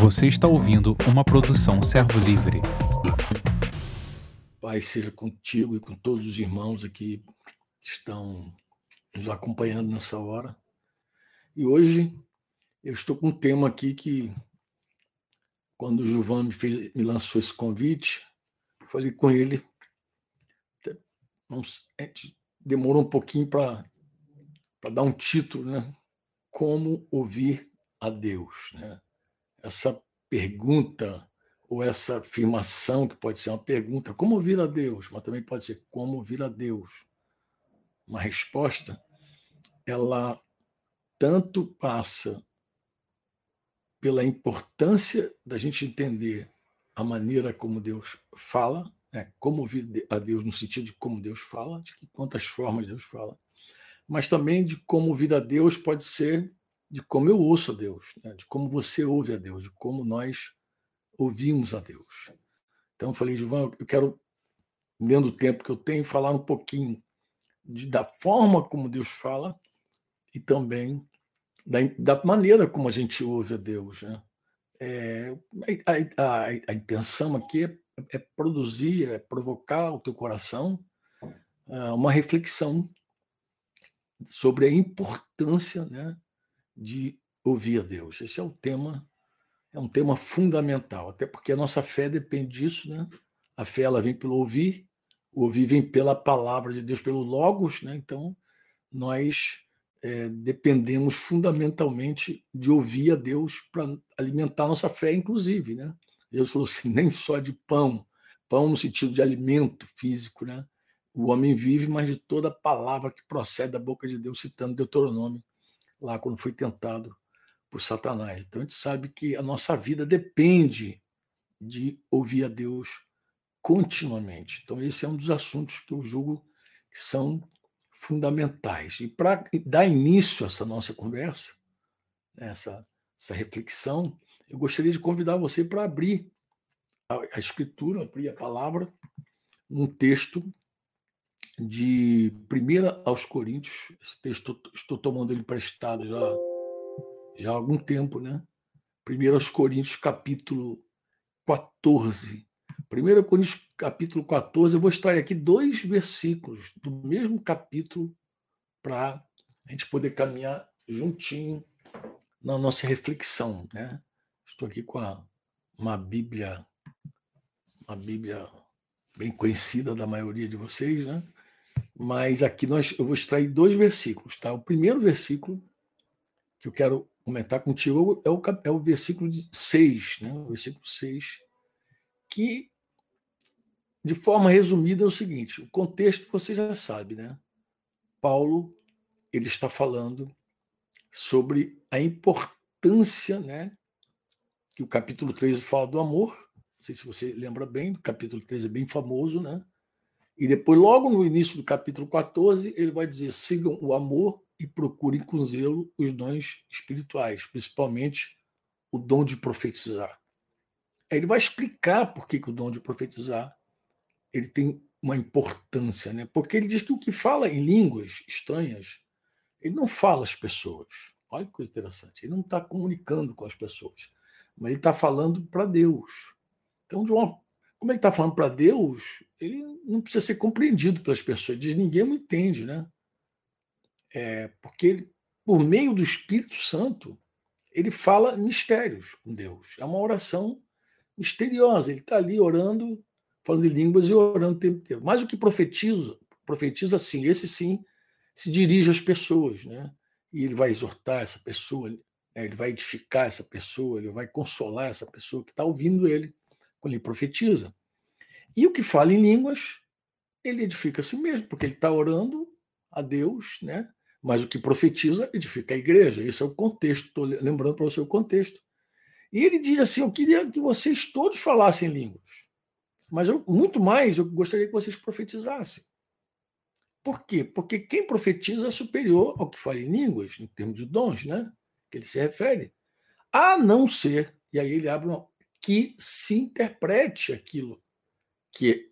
Você está ouvindo uma produção Servo Livre. Pai, seja contigo e com todos os irmãos aqui que estão nos acompanhando nessa hora. E hoje eu estou com um tema aqui que, quando o Gilvan me, fez, me lançou esse convite, falei com ele. Demorou um pouquinho para dar um título, né? Como ouvir a Deus, né? Essa pergunta ou essa afirmação que pode ser uma pergunta, como ouvir a Deus, mas também pode ser como ouvir a Deus. Uma resposta, ela tanto passa pela importância da gente entender a maneira como Deus fala, né? como ouvir a Deus no sentido de como Deus fala, de quantas formas Deus fala, mas também de como ouvir a Deus pode ser de como eu ouço a Deus, né? de como você ouve a Deus, de como nós ouvimos a Deus. Então eu falei, Gilvan, eu quero, dentro do tempo que eu tenho, falar um pouquinho de, da forma como Deus fala e também da, da maneira como a gente ouve a Deus. Né? É, a, a, a, intenção aqui é, é, produzir, é provocar o teu coração uh, uma reflexão sobre a importância né, de ouvir a Deus. Esse é o tema, é um tema fundamental, até porque a nossa fé depende disso, né? A fé ela vem pelo ouvir, o ouvir vem pela palavra de Deus, pelo logos, né? Então nós é, dependemos fundamentalmente de ouvir a Deus para alimentar nossa fé, inclusive, né? Deus falou assim, nem só de pão, pão no sentido de alimento físico, né? O homem vive, mas de toda palavra que procede da boca de Deus, citando Deuteronômio, lá quando foi tentado por Satanás. Então a gente sabe que a nossa vida depende de ouvir a Deus continuamente. Então esse é um dos assuntos que eu julgo que são fundamentais. E para dar início a essa nossa conversa, né, essa, essa reflexão, eu gostaria de convidar você para abrir a, a Escritura, abrir a palavra, num texto de 1 aos Coríntios. Esse texto estou tomando ele emprestado já, já há algum tempo, né? 1 aos Coríntios, capítulo 14. 1 Coríntios capítulo 14, eu vou extrair aqui dois versículos do mesmo capítulo para a gente poder caminhar juntinho na nossa reflexão. Né? Estou aqui com a, uma Bíblia, uma Bíblia bem conhecida da maioria de vocês, né? Mas aqui nós, eu vou extrair dois versículos. Tá? O primeiro versículo que eu quero comentar contigo é o, é o versículo 6, né? o versículo 6, que de forma resumida, é o seguinte: o contexto você já sabe, né? Paulo ele está falando sobre a importância, né? Que o capítulo 13 fala do amor. Não sei se você lembra bem, o capítulo 13 é bem famoso, né? E depois, logo no início do capítulo 14, ele vai dizer: sigam o amor e procurem com zelo os dons espirituais, principalmente o dom de profetizar. Aí ele vai explicar por que, que o dom de profetizar ele tem uma importância, né? Porque ele diz que o que fala em línguas estranhas, ele não fala às pessoas. Olha que coisa interessante. Ele não está comunicando com as pessoas, mas ele está falando para Deus. Então, de uma, como ele está falando para Deus, ele não precisa ser compreendido pelas pessoas. Diz ninguém me entende, né? É, porque ele, por meio do Espírito Santo, ele fala mistérios com Deus. É uma oração misteriosa. Ele está ali orando falando em línguas e orando o tempo inteiro. Mas o que profetiza, profetiza sim, esse sim se dirige às pessoas, né? E ele vai exortar essa pessoa, né? ele vai edificar essa pessoa, ele vai consolar essa pessoa que está ouvindo ele ele profetiza. E o que fala em línguas, ele edifica a si mesmo, porque ele está orando a Deus, né? Mas o que profetiza edifica a igreja. Esse é o contexto. Estou lembrando para você o contexto. E ele diz assim: Eu queria que vocês todos falassem línguas. Mas eu, muito mais eu gostaria que vocês profetizassem. Por quê? Porque quem profetiza é superior ao que fala em línguas, em termos de dons, né? Que ele se refere. A não ser, e aí ele abre uma, que se interprete aquilo que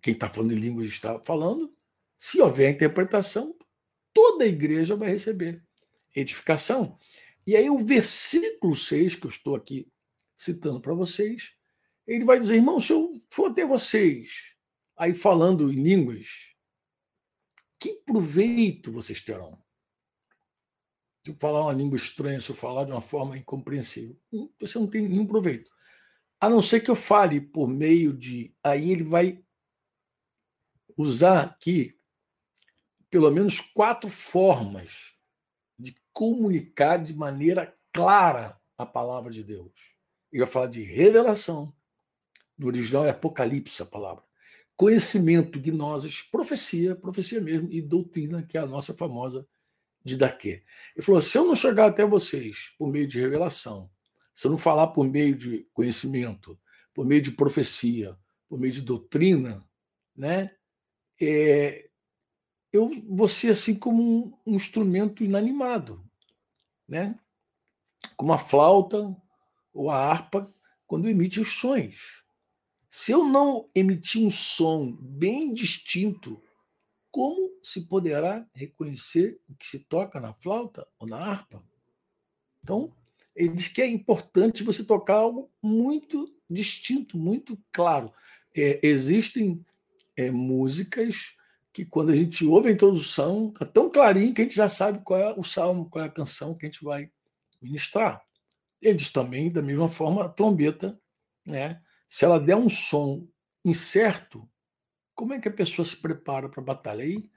quem está falando em línguas está falando. Se houver interpretação, toda a igreja vai receber edificação. E aí o versículo 6 que eu estou aqui citando para vocês, ele vai dizer, irmão, se eu for até vocês, aí falando em línguas, que proveito vocês terão? Se eu falar uma língua estranha, se eu falar de uma forma incompreensível, hum, você não tem nenhum proveito. A não ser que eu fale por meio de. Aí ele vai usar aqui pelo menos quatro formas de comunicar de maneira clara a palavra de Deus. Ele vai falar de revelação. No original é Apocalipse a palavra. Conhecimento, gnoses, profecia, profecia mesmo, e doutrina, que é a nossa famosa didaquê. Ele falou: se eu não chegar até vocês por meio de revelação, se eu não falar por meio de conhecimento, por meio de profecia, por meio de doutrina, né? É, eu vou ser assim como um, um instrumento inanimado, né? Como a flauta ou a harpa quando emite os sons. Se eu não emitir um som bem distinto, como se poderá reconhecer o que se toca na flauta ou na harpa? Então, ele diz que é importante você tocar algo muito distinto, muito claro. É, existem é, músicas que quando a gente ouve a introdução, é tão clarinho que a gente já sabe qual é o salmo, qual é a canção que a gente vai ministrar. Ele também, da mesma forma, a trombeta, né? se ela der um som incerto, como é que a pessoa se prepara para a batalha? Aí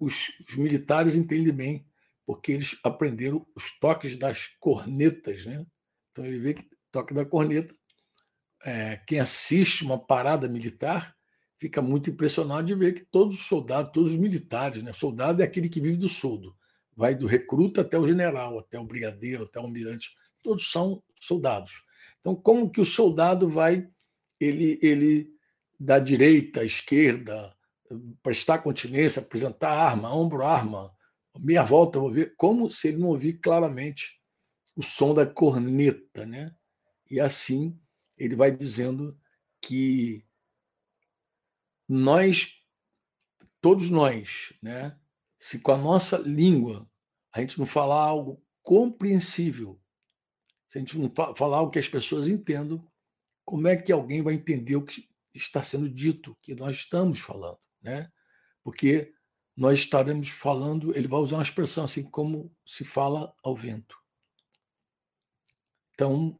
os, os, militares entendem bem, porque eles aprenderam os toques das cornetas. Né? Então ele vê que toque da corneta, é, quem assiste uma parada militar fica muito impressionado de ver que todos os soldados, todos os militares, né? soldado é aquele que vive do soldo, vai do recruta até o general, até o brigadeiro, até o almirante, todos são soldados. Então, como que o soldado vai, ele, ele da direita esquerda, prestar continência, apresentar arma, ombro arma, meia volta, vou ver, como se ele não ouvir claramente o som da corneta, né? E assim ele vai dizendo que nós, todos nós, né, se com a nossa língua a gente não falar algo compreensível, se a gente não falar algo que as pessoas entendam, como é que alguém vai entender o que está sendo dito, que nós estamos falando, né? Porque nós estaremos falando, ele vai usar uma expressão assim como se fala ao vento. Então,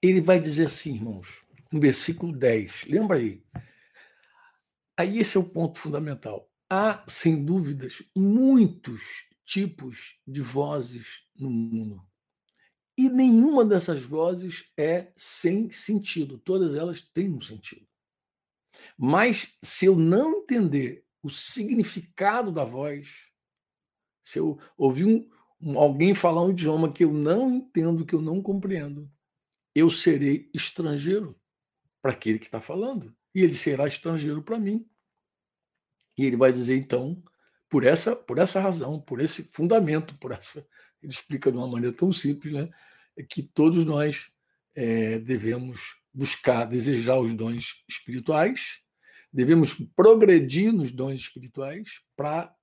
ele vai dizer assim, irmãos, no versículo 10, lembra aí, Aí esse é o ponto fundamental. Há, sem dúvidas, muitos tipos de vozes no mundo. E nenhuma dessas vozes é sem sentido. Todas elas têm um sentido. Mas se eu não entender o significado da voz, se eu ouvir um, um, alguém falar um idioma que eu não entendo, que eu não compreendo, eu serei estrangeiro para aquele que está falando e ele será estrangeiro para mim. E ele vai dizer, então, por essa, por essa razão, por esse fundamento, por essa. Ele explica de uma maneira tão simples, né? Que todos nós é, devemos buscar, desejar os dons espirituais, devemos progredir nos dons espirituais para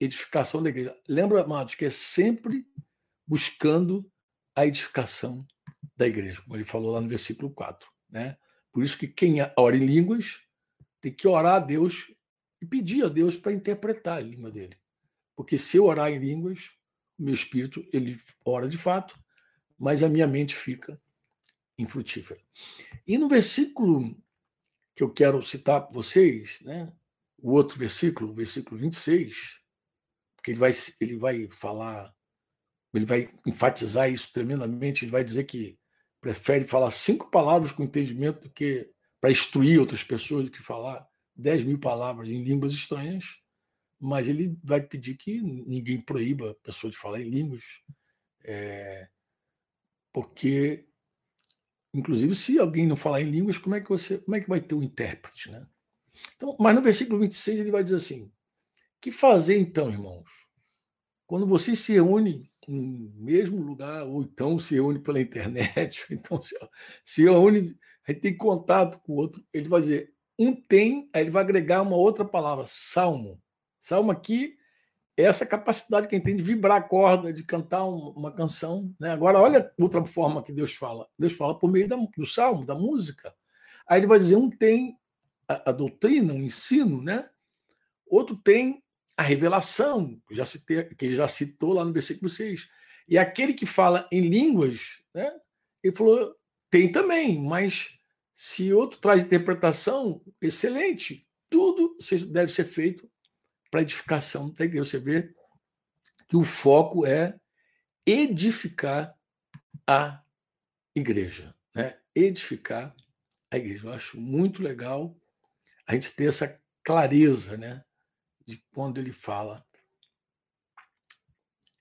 edificação da igreja. Lembra, amados, que é sempre buscando a edificação da igreja, como ele falou lá no versículo 4. Né? Por isso que quem ora em línguas tem que orar a Deus e pedir a Deus para interpretar a língua dele. Porque se eu orar em línguas, o meu espírito ele ora de fato, mas a minha mente fica infrutífera. E no versículo que eu quero citar para vocês, né, o outro versículo, o versículo 26, porque ele vai, ele vai falar, ele vai enfatizar isso tremendamente, ele vai dizer que prefere falar cinco palavras com entendimento do que para instruir outras pessoas do que falar dez mil palavras em línguas estranhas, mas ele vai pedir que ninguém proíba a pessoa de falar em línguas, é, porque, inclusive, se alguém não falar em línguas, como é que você, como é que vai ter um intérprete, né? Então, mas no versículo 26 ele vai dizer assim: que fazer então, irmãos? Quando vocês se reúnem no mesmo lugar, ou então se reúne pela internet, ou então se, se reúne, a gente tem contato com o outro, ele vai dizer: um tem, aí ele vai agregar uma outra palavra, salmo. Salmo aqui essa capacidade que a gente tem de vibrar a corda, de cantar uma canção. Né? Agora, olha outra forma que Deus fala. Deus fala por meio da, do salmo, da música. Aí ele vai dizer: um tem a, a doutrina, o um ensino, né? outro tem a revelação, que já, citei, que já citou lá no versículo 6. E aquele que fala em línguas, né? ele falou: tem também, mas se outro traz interpretação, excelente. Tudo deve ser feito para edificação da igreja. Você vê que o foco é edificar a igreja, né? Edificar a igreja. Eu acho muito legal a gente ter essa clareza, né? De quando ele fala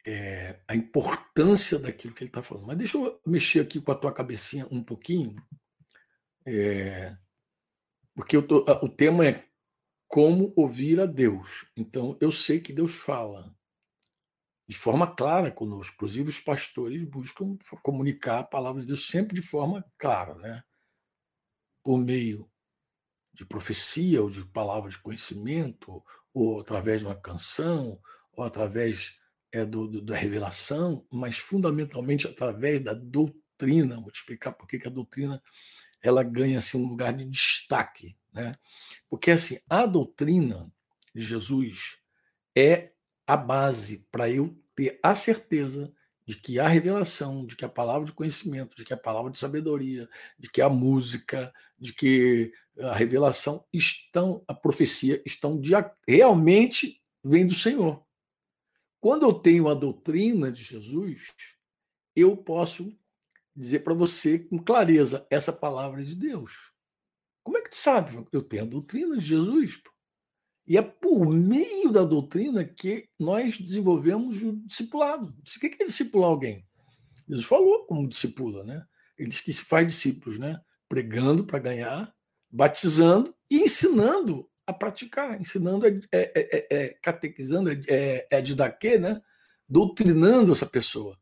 é, a importância daquilo que ele está falando. Mas deixa eu mexer aqui com a tua cabecinha um pouquinho, é, porque tô, o tema é como ouvir a Deus. Então, eu sei que Deus fala de forma clara conosco. Inclusive, os pastores buscam comunicar a palavra de Deus sempre de forma clara, né? por meio de profecia ou de palavra de conhecimento, ou através de uma canção, ou através é, do, do, da revelação, mas fundamentalmente através da doutrina. Vou te explicar por que a doutrina ela ganha assim, um lugar de destaque né? Porque assim, a doutrina de Jesus é a base para eu ter a certeza de que a revelação, de que a palavra de conhecimento, de que a palavra de sabedoria, de que a música, de que a revelação estão, a profecia estão de, realmente vem do Senhor. Quando eu tenho a doutrina de Jesus, eu posso dizer para você com clareza: essa palavra é de Deus. Como é que tu sabe? Eu tenho a doutrina de Jesus. Pô. E é por meio da doutrina que nós desenvolvemos o discipulado. O que é discipular alguém? Jesus falou como discipula, né? Ele disse que se faz discípulos, né? Pregando para ganhar, batizando e ensinando a praticar, ensinando, é, é, é, é catequizando, é, é, é didaquê, né? Doutrinando essa pessoa.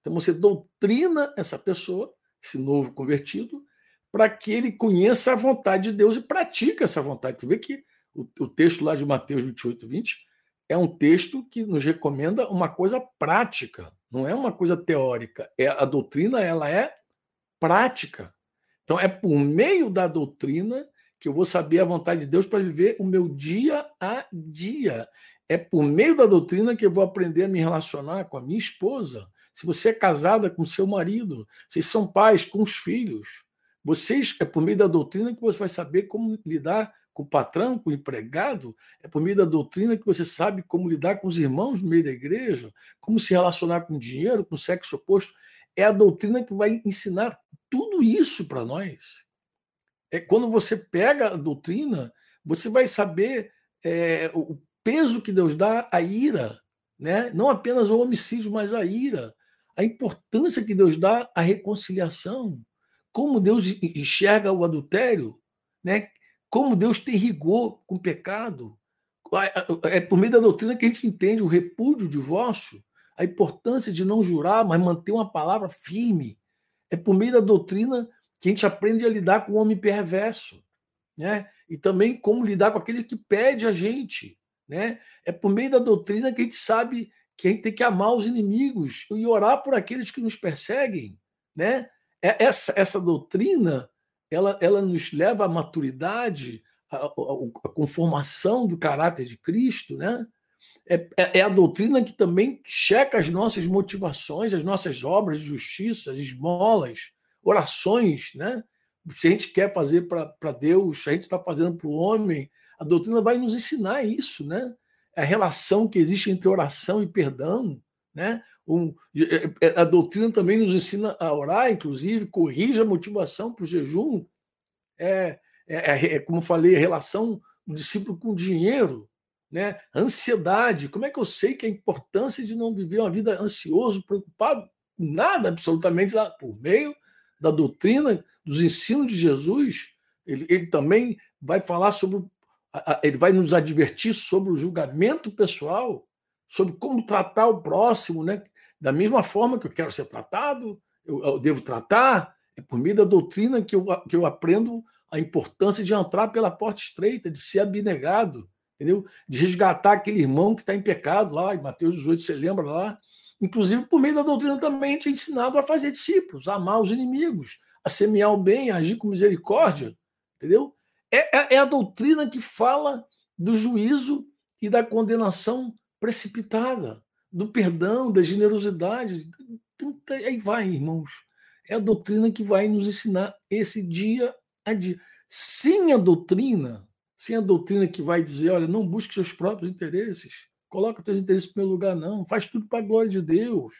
Então você doutrina essa pessoa, esse novo convertido, para que ele conheça a vontade de Deus e pratique essa vontade. Tu vê que o, o, texto lá de Mateus 28, 20 é um texto que nos recomenda uma coisa prática, não é uma coisa teórica. É a doutrina, ela é prática. Então é por meio da doutrina que eu vou saber a vontade de Deus para viver o meu dia a dia. É por meio da doutrina que eu vou aprender a me relacionar com a minha esposa. Se você é casada com seu marido, vocês são pais com os filhos. Vocês, é por meio da doutrina que você vai saber como lidar com o patrão, com o empregado, é por meio da doutrina que você sabe como lidar com os irmãos no meio da igreja, como se relacionar com o dinheiro, com o sexo oposto. É a doutrina que vai ensinar tudo isso para nós. É quando você pega a doutrina, você vai saber é, o peso que Deus dá à ira, né? não apenas ao homicídio, mas à ira, a importância que Deus dá à reconciliação como Deus enxerga o adultério, né? como Deus tem rigor com o pecado. É por meio da doutrina que a gente entende o repúdio, o divórcio, a importância de não jurar, mas manter uma palavra firme. É por meio da doutrina que a gente aprende a lidar com o homem perverso, né? E também como lidar com aquele que pede a gente, né? É por meio da doutrina que a gente sabe que a gente tem que amar os inimigos e orar por aqueles que nos perseguem, né? É, essa, essa doutrina ela, ela nos leva à maturidade, à, à conformação do caráter de Cristo, né? É, é, é, a doutrina que também checa as nossas motivações, as nossas obras de justiça, as esmolas, orações, né? Se a gente quer fazer para Deus, se a gente está fazendo para o homem, a doutrina vai nos ensinar isso, né? A relação que existe entre oração e perdão, né? Um, a doutrina também nos ensina a orar, inclusive, corrige a motivação para o jejum. É, é, é, é, como falei, a relação do discípulo com o dinheiro, né? ansiedade. Como é que eu sei que a importância de não viver uma vida ansioso, preocupado? Nada, absolutamente, lá, por meio da doutrina, dos ensinos de Jesus. Ele, ele também vai falar sobre, ele vai nos advertir sobre o julgamento pessoal, sobre como tratar o próximo, né? Da mesma forma que eu quero ser tratado, eu, eu devo tratar, é por meio da doutrina que eu, que eu aprendo a importância de entrar pela porta estreita, de ser abnegado, entendeu? De resgatar aquele irmão que está em pecado lá, em Mateus 18, você lembra lá? Inclusive, por meio da doutrina também gente é ensinado a fazer discípulos, a amar os inimigos, a semear o bem, a agir com misericórdia, entendeu? É, é, é a doutrina que fala do juízo e da condenação precipitada, do perdão, da generosidade. Aí vai, irmãos. É a doutrina que vai nos ensinar esse dia a dia. Sem a doutrina, sem a doutrina que vai dizer, olha, não busque seus próprios interesses, coloca teus interesses em primeiro lugar, não, faz tudo para a glória de Deus.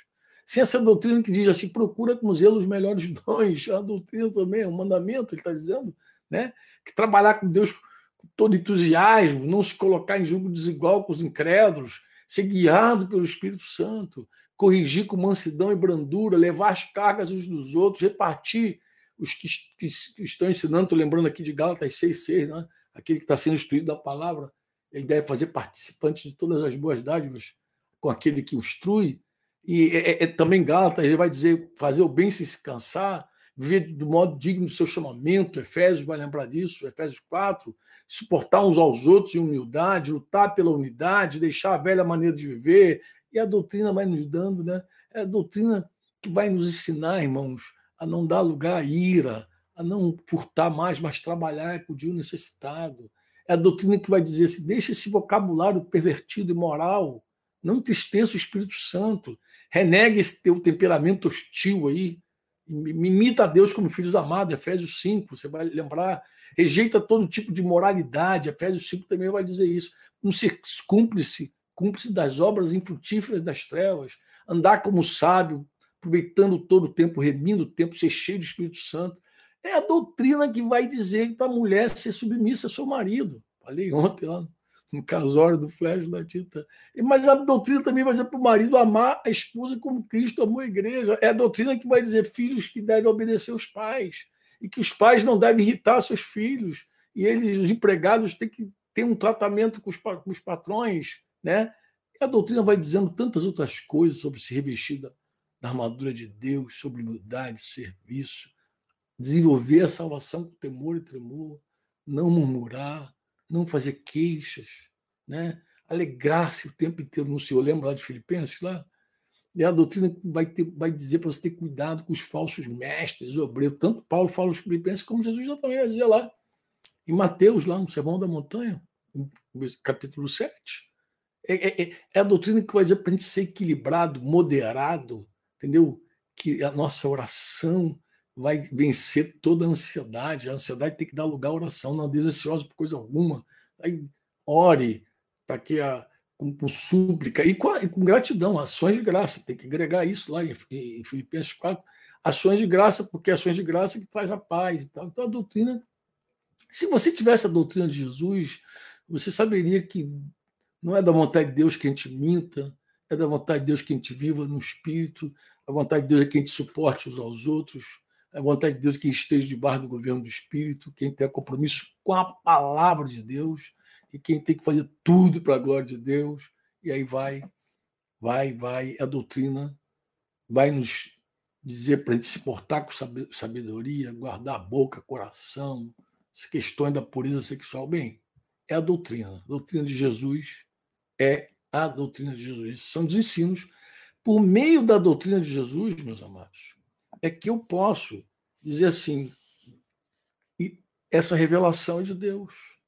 Sem essa doutrina que diz assim, procura com zelo os melhores dons, a doutrina também, é um mandamento, ele está dizendo, né? Que trabalhar com Deus com todo entusiasmo, não se colocar em julgo desigual com os incrédulos, ser guiado pelo Espírito Santo, corrigir com mansidão e brandura, levar as cargas uns dos outros, repartir os que, que, que estão ensinando, estou lembrando aqui de Gálatas 6,6, né? aquele que está sendo instruído da palavra, ele deve fazer participante de todas as boas dádivas com aquele que instrui. E é, é, é também Gálatas, ele vai dizer fazer o bem sem se cansar, viver do modo digno do seu chamamento, Efésios vai lembrar disso, Efésios 4, suportar uns aos outros em humildade, lutar pela unidade, deixar a velha maneira de viver, e a doutrina vai nos dando, né? É a doutrina que vai nos ensinar, irmãos, a não dar lugar à ira, a não furtar mais, mas trabalhar com o dia necessitado. É a doutrina que vai dizer assim: deixa esse vocabulário pervertido e moral, não entristeça o Espírito Santo, renegue esse teu temperamento hostil aí, imita a Deus como filhos amados, Efésios 5, você vai lembrar, rejeita todo tipo de moralidade, Efésios 5 também vai dizer isso, não ser cúmplice, cúmplice das obras infrutíferas das trevas, andar como sábio, aproveitando todo o tempo, remindo o tempo, ser cheio do Espírito Santo. É a doutrina que vai dizer para a mulher ser submissa ao seu marido. Falei ontem lá no casório do Flash da Tita. Mas a doutrina também vai dizer para o marido amar a esposa como Cristo amou a igreja. É a doutrina que vai dizer filhos que devem obedecer os pais e que os pais não devem irritar seus filhos e eles, os empregados, têm que ter um tratamento com os, com os patrões, né? E a doutrina vai dizendo tantas outras coisas sobre se revestir da, da armadura de Deus, sobre humildade, serviço, desenvolver a salvação com temor e tremor, não murmurar, não fazer queixas, né? alegrar-se o tempo inteiro no Senhor. Lembra lá de Filipenses? Lá? É a doutrina que vai, ter, vai dizer para você ter cuidado com os falsos mestres, obreiros. Tanto Paulo fala os Filipenses, como Jesus já também dizer lá. Em Mateus, lá no Sermão da Montanha, capítulo 7. É, é, é, é a doutrina que vai dizer para a gente ser equilibrado, moderado, entendeu? Que a nossa oração vai vencer toda a ansiedade. A ansiedade tem que dar lugar à oração, não é por coisa alguma. Aí ore para que a com, com, súplica e com, e com, gratidão, ações de graça. Tem que agregar isso lá em, em Filipenses 4. Ações de graça, porque ações de graça que traz a paz e tal. Então a doutrina. Se você tivesse a doutrina de Jesus, você saberia que não é da vontade de Deus que a gente minta, é da vontade de Deus que a gente viva no espírito, a vontade de Deus é que a gente suporte uns aos outros, a vontade de Deus é que esteja debaixo do governo do Espírito, quem tem compromisso com a palavra de Deus e quem tem que fazer tudo para a glória de Deus. E aí vai, vai, vai, a doutrina vai nos dizer para a gente se portar com sabedoria, guardar a boca, coração, questões da pureza sexual. Bem, é a doutrina. A doutrina de Jesus é a doutrina de Jesus. Esses são os ensinos. Por meio da doutrina de Jesus, meus amados, é que eu posso dizer assim: essa revelação é de Deus.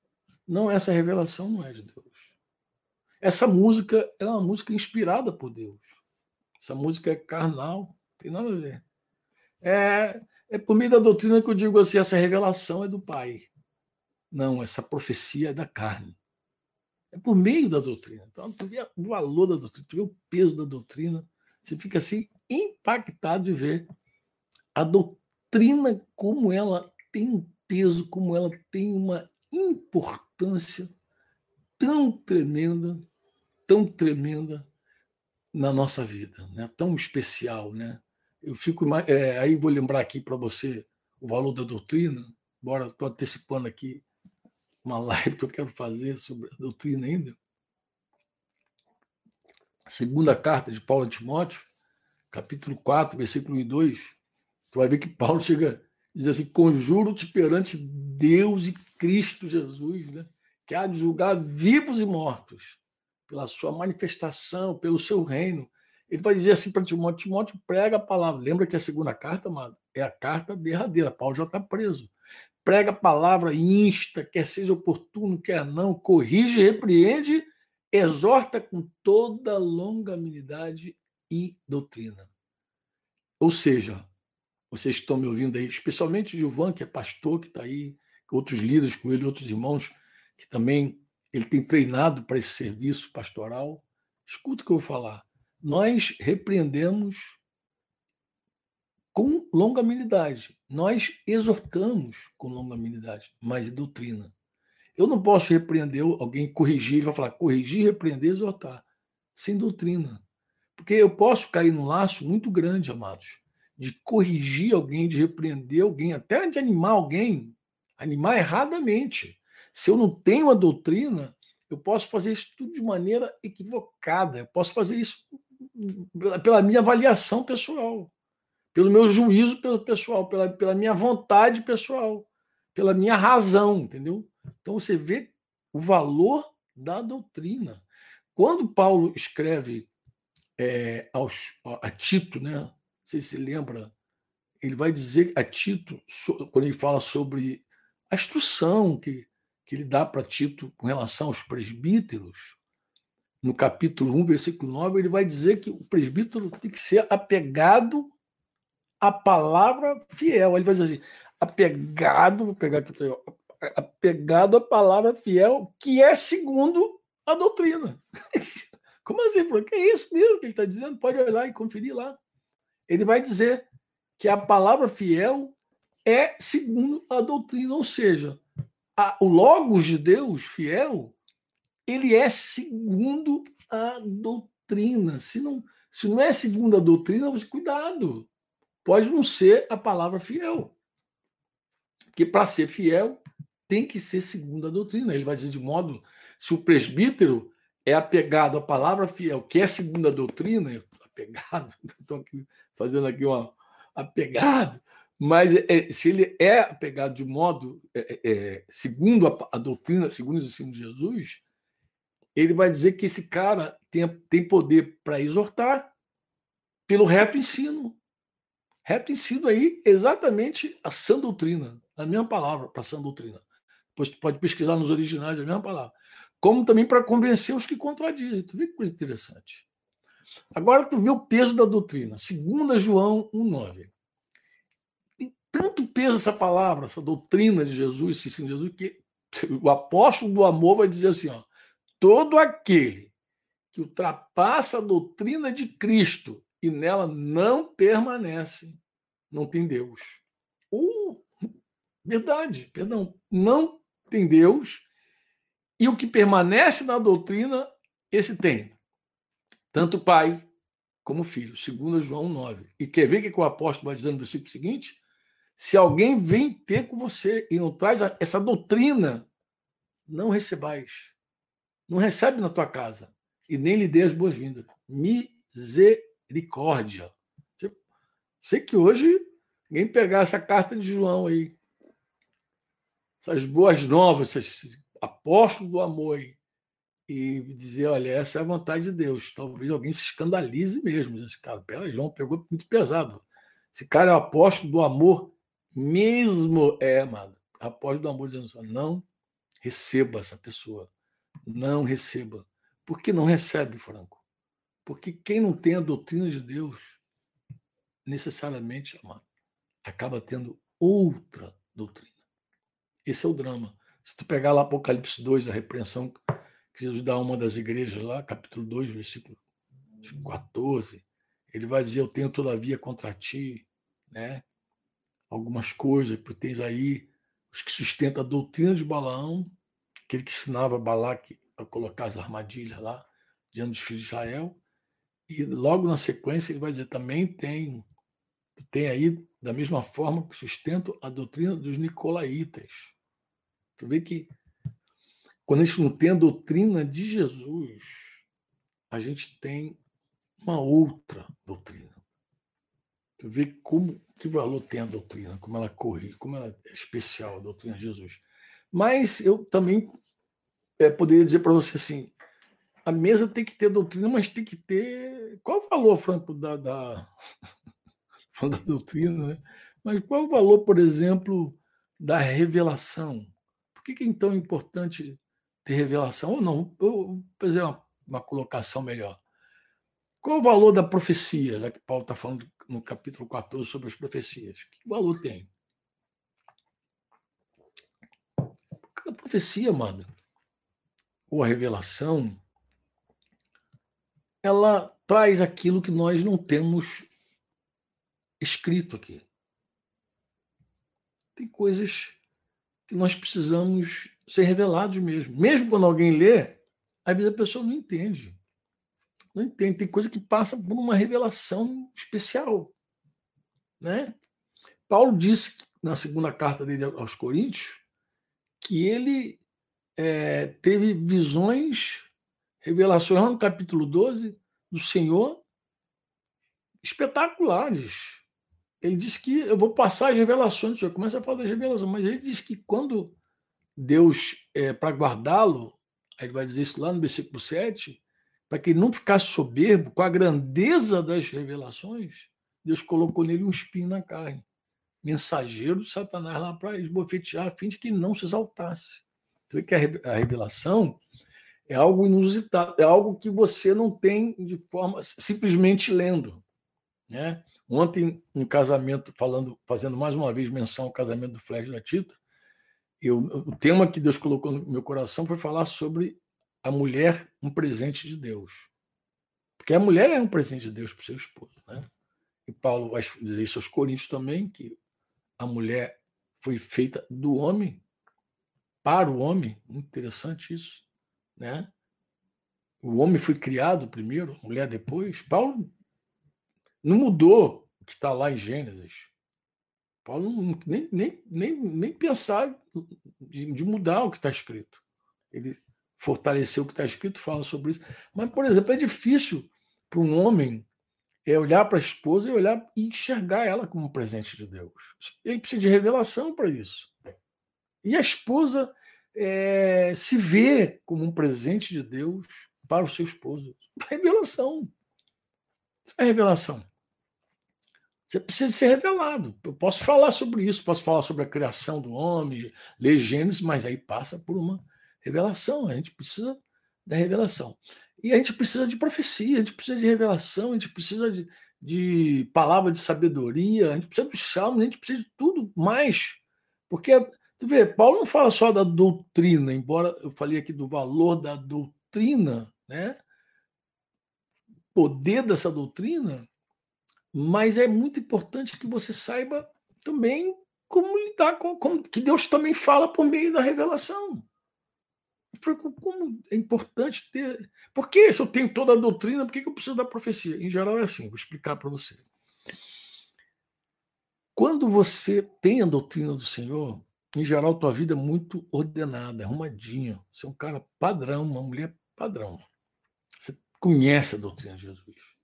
Não, essa revelação não é de Deus. Essa música é uma música inspirada por Deus. Essa música é carnal, tem nada a ver. É, é por meio da doutrina que eu digo assim: essa revelação é do Pai. Não, essa profecia é da carne. É por meio da doutrina. Então, tu vê o valor da doutrina, tu vê o peso da doutrina, você fica assim impactado de ver a doutrina, como ela tem um peso, como ela tem uma importância tão tremenda, tão tremenda na nossa vida, né? tão especial. Né? Eu fico é, aí vou lembrar aqui para você o valor da doutrina, embora estou antecipando aqui uma live que eu quero fazer sobre a doutrina ainda. Segunda carta de Paulo a Timóteo, capítulo 4, versículo 1 e 2, Tu vai ver que Paulo chega diz assim: conjuro-te perante Deus e Cristo Jesus, né? que há de julgar vivos e mortos, pela sua manifestação, pelo seu reino. Ele vai dizer assim para Timóteo: Timóteo prega a palavra. Lembra que a segunda carta, amado, é a carta derradeira. Paulo já está preso. Prega a palavra, insta, quer seja oportuno, quer não, corrige, repreende, exorta com toda longanimidade e doutrina. Ou seja, vocês estão me ouvindo aí, especialmente Gilvan, que é pastor, que está aí, outros líderes com ele, outros irmãos, que também ele tem treinado para esse serviço pastoral. Escuta o que eu vou falar. Nós repreendemos com longanimidade. Nós exortamos com longanimidade, mas é doutrina. Eu não posso repreender alguém, corrigir, ele vai falar corrigir, repreender, exortar, sem doutrina. Porque eu posso cair num laço muito grande, amados, de corrigir alguém, de repreender alguém, até de animar alguém, animar erradamente. Se eu não tenho a doutrina, eu posso fazer isso tudo de maneira equivocada. Eu posso fazer isso pela minha avaliação pessoal, pelo meu juízo pessoal, pela, pela minha vontade pessoal, pela minha razão, entendeu? Então você vê o valor da doutrina. Quando Paulo escreve é, aos, a Tito, né? Você se lembra? Ele vai dizer a Tito, quando ele fala sobre a instrução que, que ele dá para Tito com relação aos presbíteros, no capítulo 1, versículo 9, ele vai dizer que o presbítero tem que ser apegado à palavra fiel. Ele vai dizer assim: apegado, vou pegar aqui, apegado à palavra fiel, que é segundo a doutrina. Como assim? Que é isso mesmo que ele está dizendo? Pode olhar e conferir lá. Ele vai dizer que a palavra fiel é segundo a doutrina, ou seja, a, o Logos de Deus, fiel, ele é segundo a doutrina. Se não, se não é segundo a doutrina, você cuidado. Pode não ser a palavra fiel. Porque para ser fiel, tem que ser segundo a doutrina. Ele vai dizer de modo, se o presbítero é apegado à palavra fiel, que é segundo a doutrina, apegado, estou aqui fazendo aqui uma apegado, mas é, se ele é apegado de modo é, é, é, segundo a, a, doutrina, segundo os ensinos de Jesus, ele vai dizer que esse cara tem, tem poder para exortar pelo reto ensino. Reto ensino aí exatamente a sã doutrina, a mesma palavra para sã doutrina. Depois tu pode pesquisar nos originais a mesma palavra. Como também para convencer os que contradizem. Tu vê que coisa interessante. Agora tu vê o peso da doutrina. 2 João 1,9 tanto peso essa palavra, essa doutrina de Jesus, esse ensino de Jesus, que o apóstolo do amor vai dizer assim: ó, todo aquele que ultrapassa a doutrina de Cristo e nela não permanece, não tem Deus. Uh, verdade, perdão, não tem Deus, e o que permanece na doutrina, esse tem. Tanto pai como filho, segundo João 9. E quer ver o que o apóstolo vai dizer no versículo seguinte? Se alguém vem ter com você e não traz essa doutrina, não recebais. Não recebe na tua casa e nem lhe dê as boas-vindas. Misericórdia. Sei que hoje ninguém pegar essa carta de João aí, essas boas novas, esses apóstolos do amor aí, e dizer, olha, essa é a vontade de Deus. Talvez alguém se escandalize mesmo. Esse cara, pera, João pegou muito pesado. Esse cara é o apóstolo do amor mesmo é, amado, após do amor dizendo assim, não receba essa pessoa. Não receba. Por que não recebe, Franco? Porque quem não tem a doutrina de Deus, necessariamente, amado, acaba tendo outra doutrina. Esse é o drama. Se tu pegar lá Apocalipse 2, a repreensão Jesus dá uma das igrejas lá, capítulo 2, versículo 14, ele vai dizer: Eu tenho todavia contra ti, né? algumas coisas, porque tens aí os que sustentam a doutrina de Balaão, aquele que ensinava Balaque a colocar as armadilhas lá diante dos filhos de Israel, e logo na sequência ele vai dizer também tem tem aí da mesma forma que sustento a doutrina dos nicolaítas. Tu vê que quando a gente não tem a doutrina de Jesus, a gente tem uma outra doutrina. Tu vê como que valor tem a doutrina, como ela corre, como ela é especial a doutrina de Jesus. Mas eu também é, poderia dizer para você assim: a mesa tem que ter doutrina, mas tem que ter. Qual o valor, Franco, da, da... da doutrina, né? Mas qual o valor, por exemplo, da revelação? Por que, que é tão importante ter revelação? Ou não? Vou fazer uma, uma colocação melhor. Qual o valor da profecia, já que Paulo está falando no capítulo 14 sobre as profecias? Que valor tem? A profecia, mano, ou a revelação, ela traz aquilo que nós não temos escrito aqui. Tem coisas que nós precisamos ser revelados mesmo. Mesmo quando alguém lê, às vezes a pessoa não entende. Não entende. Tem coisa que passa por uma revelação especial. Né? Paulo disse na segunda carta dele aos Coríntios que ele é, teve visões, revelações lá no capítulo 12 do Senhor espetaculares. Ele disse que eu vou passar as revelações do Senhor. Começa a falar das revelações, mas ele disse que quando Deus, é, para guardá-lo, ele vai dizer isso lá no versículo 7, para que ele não ficasse soberbo com a grandeza das revelações, Deus colocou nele um espinho na carne, mensageiro de Satanás lá para esbofetear, a fim de que não se exaltasse. Você vê que a revelação é algo inusitado, é algo que você não tem de forma simplesmente lendo. Né? Ontem, um casamento, falando, fazendo mais uma vez menção ao casamento do Flash da Tita, eu, o tema que Deus colocou no meu coração foi falar sobre a mulher, um presente de Deus. Porque a mulher é um presente de Deus para o seu esposo. Né? E Paulo vai dizer isso aos Coríntios também, que a mulher foi feita do homem para o homem. Muito interessante isso. Né? O homem foi criado primeiro, a mulher depois. Paulo não mudou o que está lá em Gênesis. Paulo não, nem, nem, nem, nem pensar de, de mudar o que está escrito. Ele fortaleceu o que está escrito, fala sobre isso. Mas, por exemplo, é difícil para um homem é olhar para a esposa e olhar e enxergar ela como um presente de Deus. Ele precisa de revelação para isso. E a esposa é, se vê como um presente de Deus para o seu esposo. Revelação. Isso é revelação. Você precisa ser revelado. Eu posso falar sobre isso, posso falar sobre a criação do homem, ler Gênesis, mas aí passa por uma revelação. A gente precisa da revelação. E a gente precisa de profecia, a gente precisa de revelação, a gente precisa de, de palavra de sabedoria, a gente precisa dos salmos, a gente precisa de tudo mais. Porque, tu vê, Paulo não fala só da doutrina, embora eu falei aqui do valor da doutrina, né? Poder dessa doutrina, mas é muito importante que você saiba também como lidar com, que Deus também fala por meio da revelação. Como é importante ter. Por que se eu tenho toda a doutrina, por que eu preciso da profecia? Em geral é assim, vou explicar para você. Quando você tem a doutrina do Senhor, em geral, tua vida é muito ordenada, arrumadinha. Você é um cara padrão, uma mulher padrão. Você conhece a doutrina de Jesus.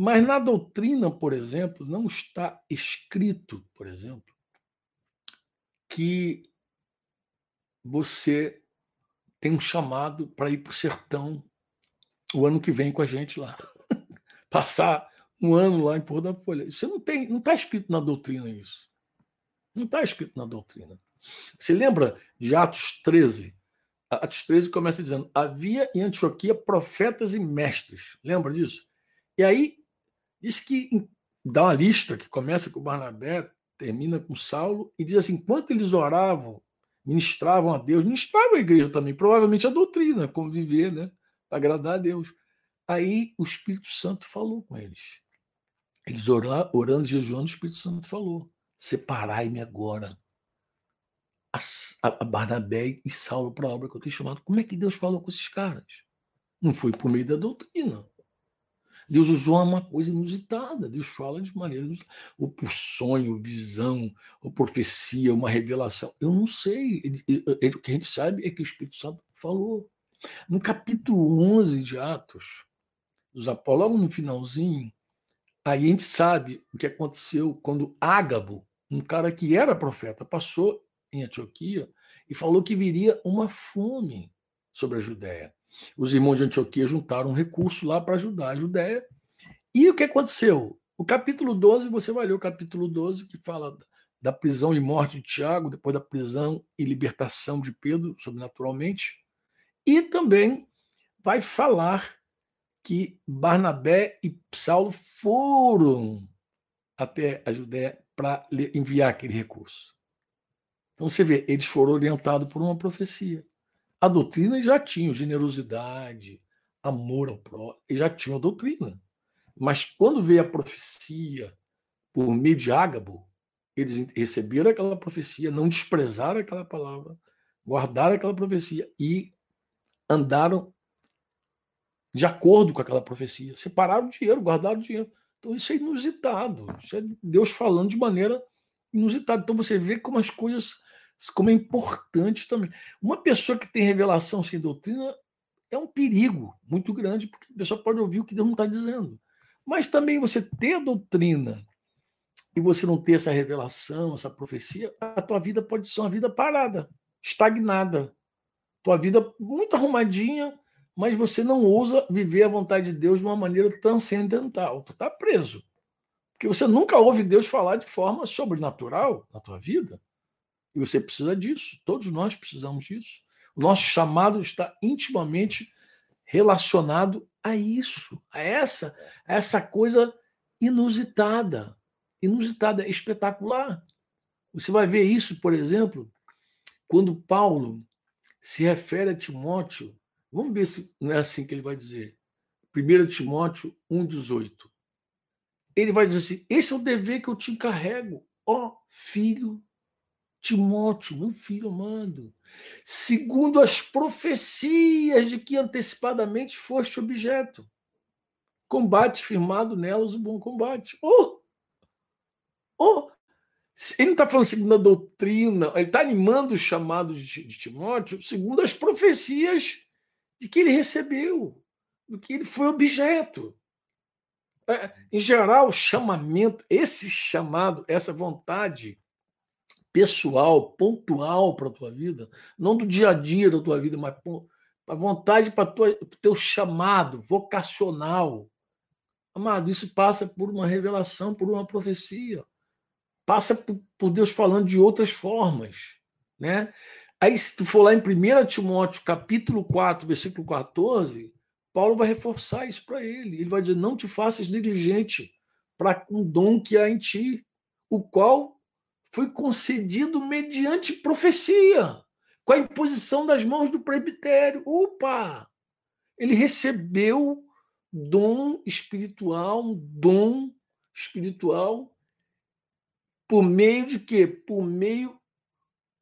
Mas na doutrina, por exemplo, não está escrito, por exemplo, que você tem um chamado para ir para o sertão o ano que vem com a gente lá. Passar um ano lá em Porto da Folha. Isso não tem, não está escrito na doutrina isso. Não está escrito na doutrina. Você lembra de Atos 13? Atos 13 começa dizendo: havia em Antioquia profetas e mestres. Lembra disso? E aí Diz que dá uma lista que começa com Barnabé, termina com Saulo, e diz assim: enquanto eles oravam, ministravam a Deus, ministravam a igreja também, provavelmente a doutrina, como viver, né? Agradar a Deus. Aí o Espírito Santo falou com eles. Eles orando, orando jejuando, o Espírito Santo falou: Separai-me agora a, a Barnabé e Saulo para a obra que eu tenho chamado. Como é que Deus falou com esses caras? Não foi por meio da doutrina. Deus usou uma coisa inusitada. Deus fala de maneira inusitada. Ou por sonho, visão, ou profecia, uma revelação. Eu não sei. O que a gente sabe é que o Espírito Santo falou. No capítulo 11 de Atos, dos Apóstolos, logo no finalzinho, aí a gente sabe o que aconteceu quando Ágabo, um cara que era profeta, passou em Antioquia e falou que viria uma fome sobre a Judéia. Os irmãos de Antioquia juntaram um recurso lá para ajudar a Judéia. E o que aconteceu? O capítulo 12, você vai ler o capítulo 12, que fala da prisão e morte de Tiago, depois da prisão e libertação de Pedro, sobrenaturalmente. E também vai falar que Barnabé e Saulo foram até a Judéia para enviar aquele recurso. Então você vê, eles foram orientados por uma profecia. A doutrina já tinha generosidade, amor ao próximo, já tinham a doutrina. Mas quando veio a profecia por meio de Ágabo, eles receberam aquela profecia, não desprezaram aquela palavra, guardaram aquela profecia e andaram de acordo com aquela profecia. Separaram o dinheiro, guardaram o dinheiro. Então isso é inusitado. Isso é Deus falando de maneira inusitada. Então você vê como as coisas, como é importante também. Uma pessoa que tem revelação sem doutrina é um perigo muito grande, porque a pessoa pode ouvir o que Deus não está dizendo. Mas também você ter a doutrina e você não ter essa revelação, essa profecia, a tua vida pode ser uma vida parada, estagnada. Tua vida muito arrumadinha, mas você não ousa viver a vontade de Deus de uma maneira transcendental. Tu está preso. Porque você nunca ouve Deus falar de forma sobrenatural na tua vida. E você precisa disso. Todos nós precisamos disso. O nosso chamado está intimamente relacionado a isso, a essa, a essa coisa inusitada, inusitada, espetacular. Você vai ver isso, por exemplo, quando Paulo se refere a Timóteo Vamos ver se não é assim que ele vai dizer. 1 Timóteo 1,18. Ele vai dizer assim: esse é o dever que eu te encarrego, ó filho Timóteo, meu filho amado, segundo as profecias de que antecipadamente foste objeto. Combate firmado nelas o bom combate. Oh! Oh! Ele não está falando segundo a doutrina, ele está animando os chamados de, de Timóteo segundo as profecias de que ele recebeu, do que ele foi objeto. É, em geral, o chamamento, esse chamado, essa vontade pessoal, pontual para a tua vida, não do dia a dia da tua vida, mas a vontade para o teu chamado vocacional. Amado, isso passa por uma revelação, por uma profecia. Passa por, Deus falando de outras formas. Né? Aí, se tu for lá em 1 Timóteo, capítulo 4, versículo 14, Paulo vai reforçar isso para ele. Ele vai dizer: Não te faças dirigente para um dom que há em ti, o qual foi concedido mediante profecia, com a imposição das mãos do presbitério. Opa! Ele recebeu dom espiritual, um dom espiritual, por meio de quê? Por meio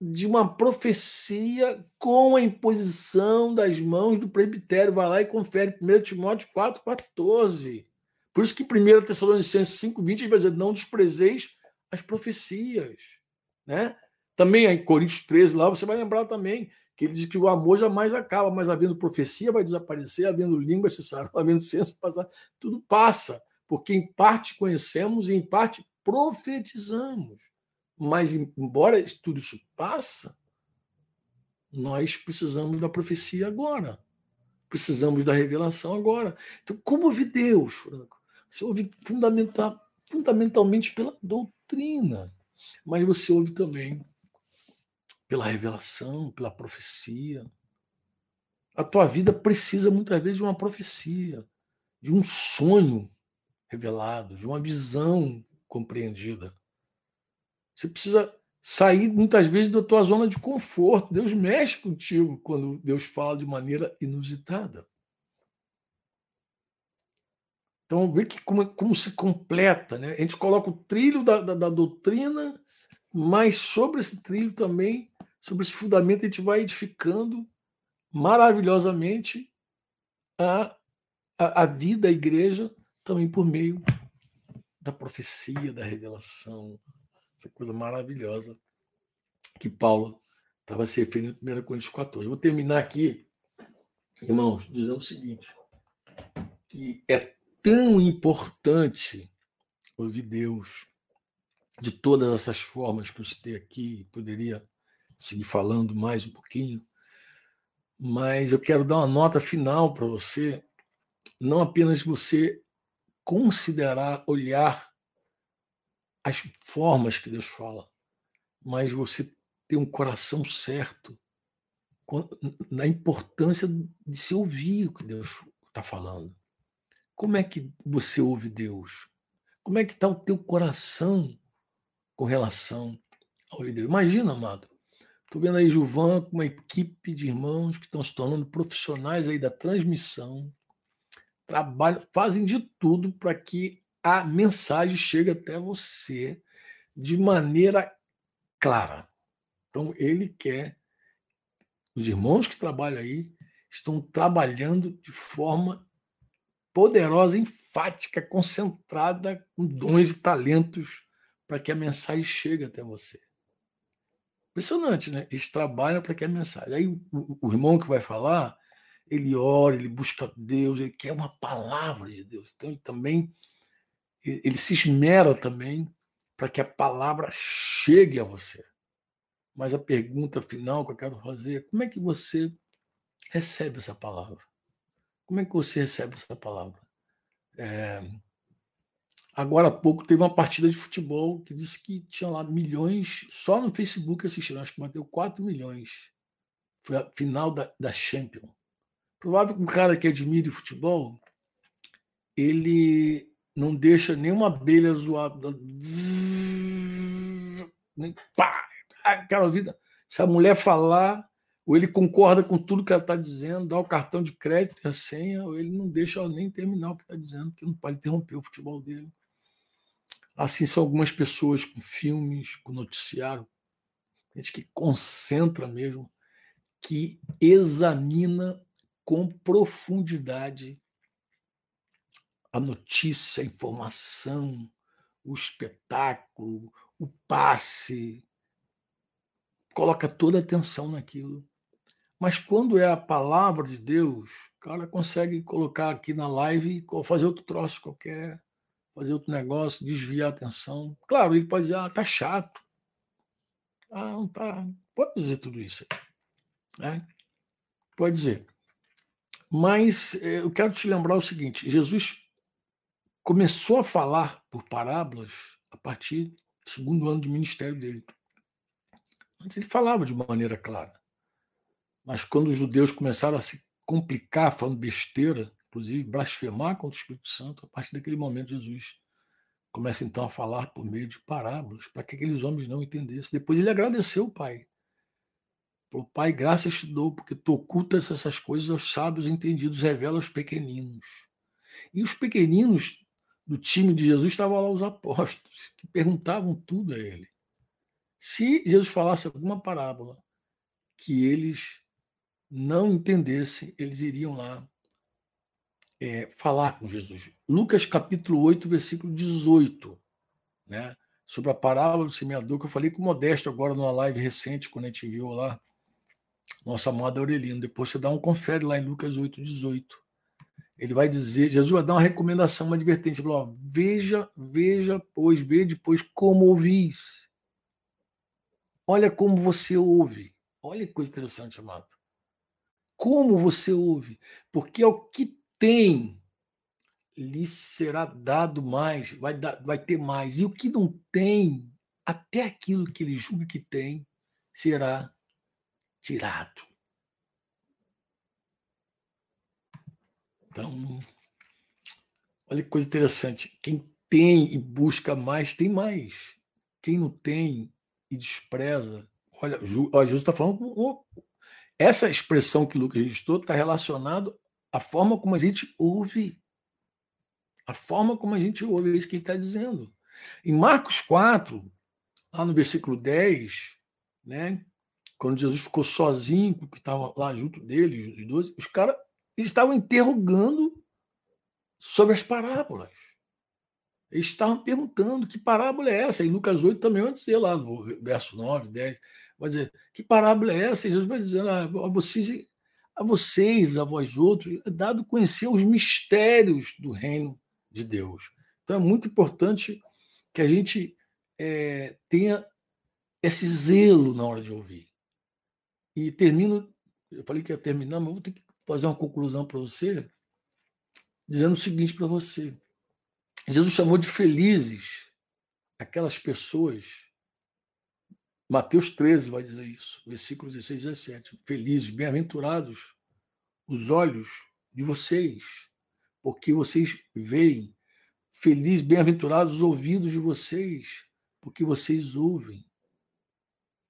de uma profecia com a imposição das mãos do presbitério. Vai lá e confere 1 Timóteo 4,14. Por isso que 1 Tessalonicenses 5,20 vai dizer: não desprezeis as profecias. Né? Também em Coríntios 13, lá você vai lembrar também que ele diz que o amor jamais acaba, mas havendo profecia vai desaparecer, havendo língua cessar, havendo ciência passar, tudo passa, porque em parte conhecemos e em parte profetizamos. Mas, embora tudo isso passa, nós precisamos da profecia agora. Precisamos da revelação agora. Então, como ouvir Deus, Franco? Você ouve fundamental, fundamentalmente pela doutrina, mas você ouve também pela revelação, pela profecia. A tua vida precisa muitas vezes de uma profecia, de um sonho revelado, de uma visão compreendida. Você precisa sair muitas vezes da tua zona de conforto. Deus mexe contigo quando Deus fala de maneira inusitada. Então, vê que como, como se completa. Né? A gente coloca o trilho da, da, da doutrina, mas sobre esse trilho também, sobre esse fundamento, a gente vai edificando maravilhosamente a, a, a vida, a igreja, também por meio da profecia, da revelação, essa coisa maravilhosa que Paulo estava se referindo em 1 Coríntios 14. Eu vou terminar aqui, irmãos, dizendo o seguinte: que é tão importante ouvir Deus de todas essas formas que eu citei aqui, poderia seguir falando mais um pouquinho, Mas eu quero dar uma nota final para você, não apenas você considerar, olhar as formas que Deus fala, mas você ter um coração certo na importância de se ouvir o que Deus está falando. Como é que você ouve Deus? Como é que está o teu coração com relação ao ouvir Deus? Imagina, amado. Estou vendo aí Juvan com uma equipe de irmãos que estão se tornando profissionais aí da transmissão, trabalham, fazem de tudo para que a mensagem chegue até você de maneira clara. Então, ele quer os irmãos que trabalham aí estão trabalhando de forma poderosa, enfática, concentrada, com dons e talentos para que a mensagem chegue até você. Impressionante, né? Eles trabalham para que a mensagem. Aí o, o, irmão que vai falar, ele ora, ele busca Deus, ele quer uma palavra de Deus. Então ele também ele se esmera também para que a palavra chegue a você. Mas a pergunta final que eu quero fazer é como é que você recebe essa palavra? Como é que você recebe essa palavra? É... Agora há pouco teve uma partida de futebol que disse que tinha lá milhões, só no Facebook assistindo, acho que bateu 4 milhões. Foi a final da, da Champions. Provável que um cara que admire futebol, ele não deixa nenhuma abelha zoada. Nem pá, aquela vida. Se a mulher falar, ou ele concorda com tudo que ela está dizendo, dá o cartão de crédito e a senha, ou ele não deixa ela nem terminar o que está dizendo, porque não pode interromper o futebol dele. Assim são algumas pessoas com filmes, com noticiário, gente que concentra mesmo, que examina com profundidade a notícia, a informação, o espetáculo, o passe, coloca toda a atenção naquilo. Mas quando é a palavra de Deus, o cara consegue colocar aqui na live e fazer outro troço qualquer, fazer outro negócio, desviar a atenção. Claro, ele pode dizer, ah, tá chato. Ah, não tá. Pode dizer tudo isso. Né? Pode dizer. Mas eh, eu quero te lembrar o seguinte: Jesus começou a falar por parábolas a partir do segundo ano de ministério dele. Antes ele falava de maneira clara. Mas quando os judeus começaram a se complicar, falando besteira, inclusive blasfemar contra o Espírito Santo, a partir daquele momento Jesus começa então a falar por meio de parábolas, para que aqueles homens não entendessem. Depois ele agradeceu o Pai. O Pai, graças te dou, porque tu ocultas essas coisas aos sábios entendidos, revela aos pequeninos. E os pequeninos do time de Jesus estavam lá os apóstolos, que perguntavam tudo a ele. Se Jesus falasse alguma parábola que eles não entendessem, eles iriam lá é, falar com Jesus. Lucas capítulo 8, versículo 18, né? sobre a parábola do semeador, que eu falei com o Modesto agora numa live recente, quando a gente viu lá, nossa amada Aurelino. Depois você dá um confere lá em Lucas 8, 18. Ele vai dizer, Jesus vai dar uma recomendação, uma advertência, falou, ó, veja, veja, pois, vê depois como ouvis. Olha como você ouve. Olha que coisa interessante, amado. Como você ouve. Porque é o que tem lhe será dado mais, vai, dar, vai ter mais. E o que não tem, até aquilo que ele julga que tem, será tirado. Então, olha que coisa interessante. Quem tem e busca mais, tem mais. Quem não tem e despreza. Olha, Jesus está falando. Essa expressão que Lucas registrou está relacionado à forma como a gente ouve. A forma como a gente ouve, é isso que ele está dizendo. Em Marcos 4, lá no versículo 10, né, quando Jesus ficou sozinho, que estava lá junto dele, os doze, os caras estavam interrogando sobre as parábolas. Eles estavam perguntando que parábola é essa. E Lucas 8 também vai dizer lá no verso 9, 10, vai dizer, que parábola é essa? Jesus vai dizendo ah, a vocês, a vocês, a vós outros, é dado conhecer os mistérios do reino de Deus. Então é muito importante que a gente é, tenha esse zelo na hora de ouvir. E termino Eu falei que ia terminar, mas vou ter que fazer uma conclusão para você, dizendo o seguinte para você. Jesus chamou de felizes aquelas pessoas. Mateus 13 vai dizer isso, versículos 16 e 17. Felizes, bem-aventurados os olhos de vocês, porque vocês veem. Felizes, bem-aventurados os ouvidos de vocês, porque vocês ouvem.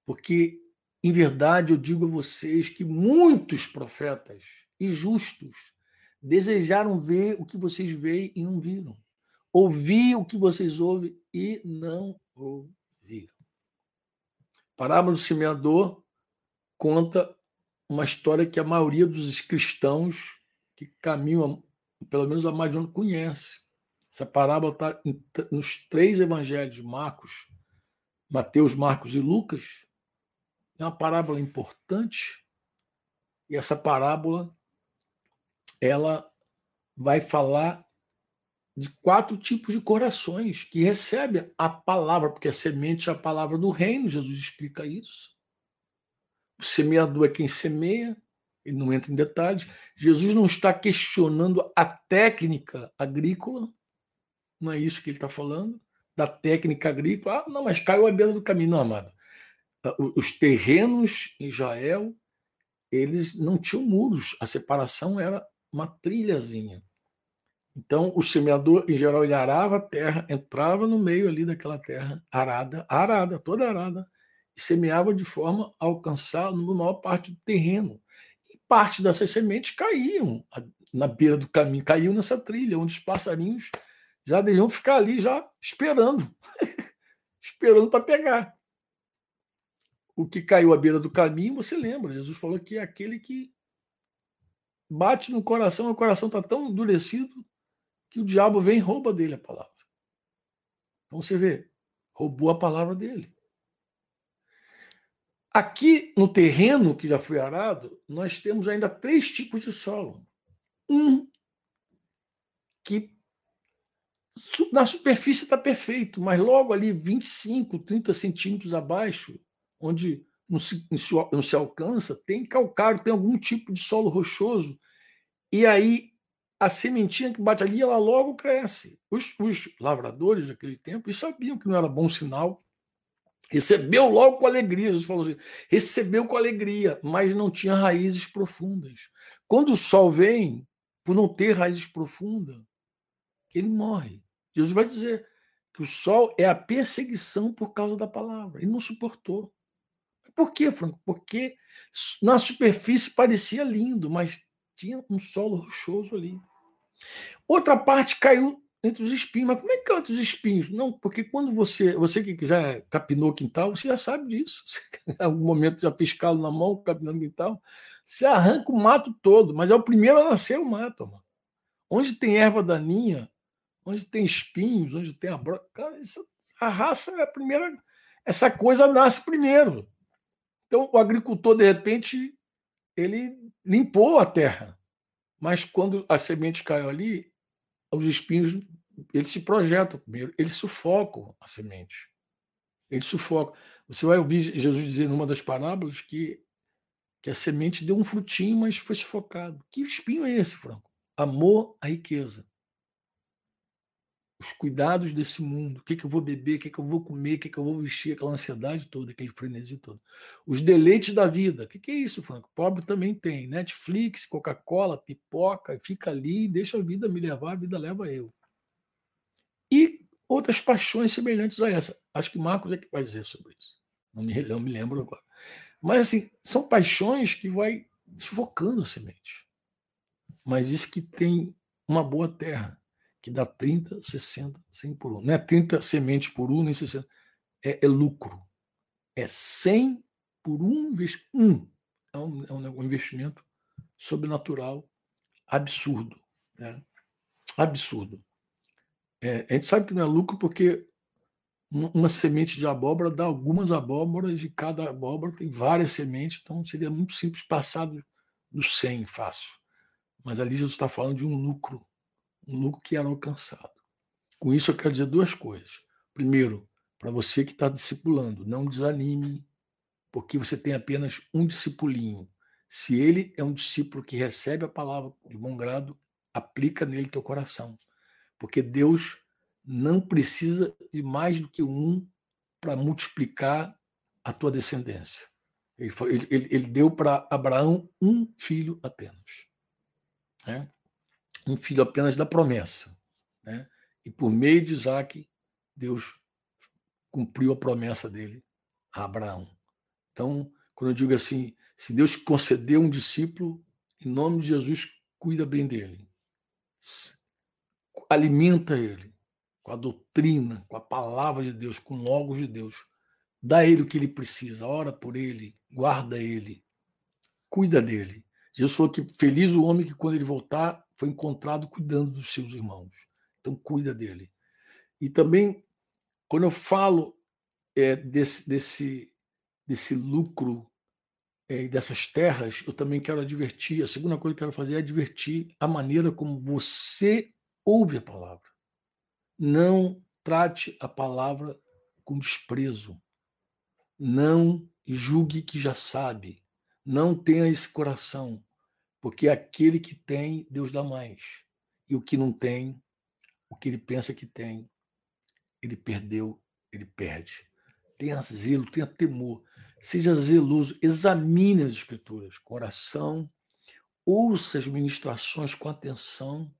Porque, em verdade, eu digo a vocês que muitos profetas e justos desejaram ver o que vocês veem e não viram. Ouvir o que vocês ouvem e não ouviram. Parábola do semeador conta uma história que a maioria dos cristãos que caminham, pelo menos a mais de um, conhece. Essa parábola está nos três evangelhos, Marcos, Mateus, Marcos e Lucas. É uma parábola importante. E essa parábola ela vai falar de quatro tipos de corações que recebem a palavra, porque a semente é a palavra do reino, Jesus explica isso. O semeador é quem semeia, ele não entra em detalhes. Jesus não está questionando a técnica agrícola, não é isso que ele está falando, da técnica agrícola. Ah, não, mas caiu a beira do caminho. Não, amado. Ah, os terrenos em Israel, eles não tinham muros, a separação era uma trilhazinha. Então, o semeador, em geral, ele arava a terra, entrava no meio ali daquela terra, arada, arada, toda arada, e semeava de forma a alcançar a maior parte do terreno. E parte dessas sementes caíam na beira do caminho, caíam nessa trilha, onde os passarinhos já deviam ficar ali, já esperando, esperando para pegar. O que caiu à beira do caminho, você lembra, Jesus falou que é aquele que bate no coração, o coração está tão endurecido que o diabo vem e rouba dele a palavra. Então você vê, roubou a palavra dele. Aqui no terreno que já foi arado, nós temos ainda três tipos de solo. Um que na superfície está perfeito, mas logo ali 25, 30 centímetros abaixo, onde não se, não se alcança, tem calcário, tem algum tipo de solo rochoso, e aí a sementinha que bate ali, ela logo cresce. Os, os lavradores daquele tempo sabiam que não era bom sinal Recebeu logo com alegria, Jesus falou assim, recebeu com alegria, mas não tinha raízes profundas. Quando o sol vem, por não ter raízes profundas, ele morre. Jesus vai dizer que o sol é a perseguição por causa da palavra. Ele não suportou. Por quê, Franco? Porque na superfície parecia lindo, mas tinha um solo rochoso ali. Outra parte caiu entre os espinhos. Mas como é que canta os espinhos? Não, porque quando você, você que já capinou quintal, você já sabe disso. Em algum momento já calo na mão, capinando quintal, você arranca o mato todo, mas é o primeiro a nascer o mato, mano. Onde tem erva daninha, onde tem espinhos, onde tem a broca, a raça é a primeira, essa coisa nasce primeiro. Então o agricultor de repente ele limpou a terra, mas quando a semente caiu ali, os espinhos eles se projetam primeiro, eles sufocam a semente. Eles sufocam. Você vai ouvir Jesus dizer numa das parábolas que, que a semente deu um frutinho, mas foi sufocado. Que espinho é esse, Franco? Amor à riqueza. Os cuidados desse mundo, o que, que eu vou beber, o que, que eu vou comer, o que, que eu vou vestir, aquela ansiedade toda, aquele frenesi todo. Os deleites da vida. O que, é isso, Franco? Pobre também tem. Netflix, Coca-Cola, pipoca, fica ali, deixa a vida me levar, a vida leva eu e outras paixões semelhantes a essa. Acho que Marcos é que vai dizer sobre isso. Não me, não me lembro agora. Mas assim, são paixões que vai sufocando a semente. Mas isso que tem uma boa terra, que dá 30, 60, 100 por um. Não é 30 sementes por um, nem 60. É, é lucro. É 100 por um investimento. Um. É um, é um investimento sobrenatural absurdo. Né? Absurdo. É, a gente sabe que não é lucro porque uma semente de abóbora dá algumas abóboras e cada abóbora tem várias sementes, então seria muito simples passar do, do 100 fácil. Mas ali Jesus está falando de um lucro, um lucro que era alcançado. Com isso eu quero dizer duas coisas. Primeiro, para você que está discipulando, não desanime, porque você tem apenas um discipulinho. Se ele é um discípulo que recebe a palavra de bom grado, aplica nele teu coração. Porque Deus não precisa de mais do que um para multiplicar a tua descendência. Ele, ele, ele deu para Abraão um filho apenas. Né? Um filho apenas da promessa. Né? E por meio de Isaac, Deus cumpriu a promessa dele a Abraão. Então, quando eu digo assim, se Deus concedeu um discípulo, em nome de Jesus, cuida bem dele. Alimenta ele com a doutrina, com a palavra de Deus, com o logos de Deus. Dá ele o que ele precisa, ora por ele, guarda ele, cuida dele. Jesus falou que feliz o homem que, quando ele voltar, foi encontrado cuidando dos seus irmãos. Então, cuida dele. E também, quando eu falo é, desse, desse, desse lucro é, dessas terras, eu também quero advertir. A segunda coisa que eu quero fazer é advertir a maneira como você ouve a palavra. Não trate a palavra com desprezo. Não julgue que já sabe. Não tenha esse coração, porque aquele que tem, Deus dá mais. E o que não tem, o que ele pensa que tem, ele perdeu, ele perde. Tenha zelo, tenha temor. Seja zeloso, examine as escrituras com oração, ouça as ministrações com atenção,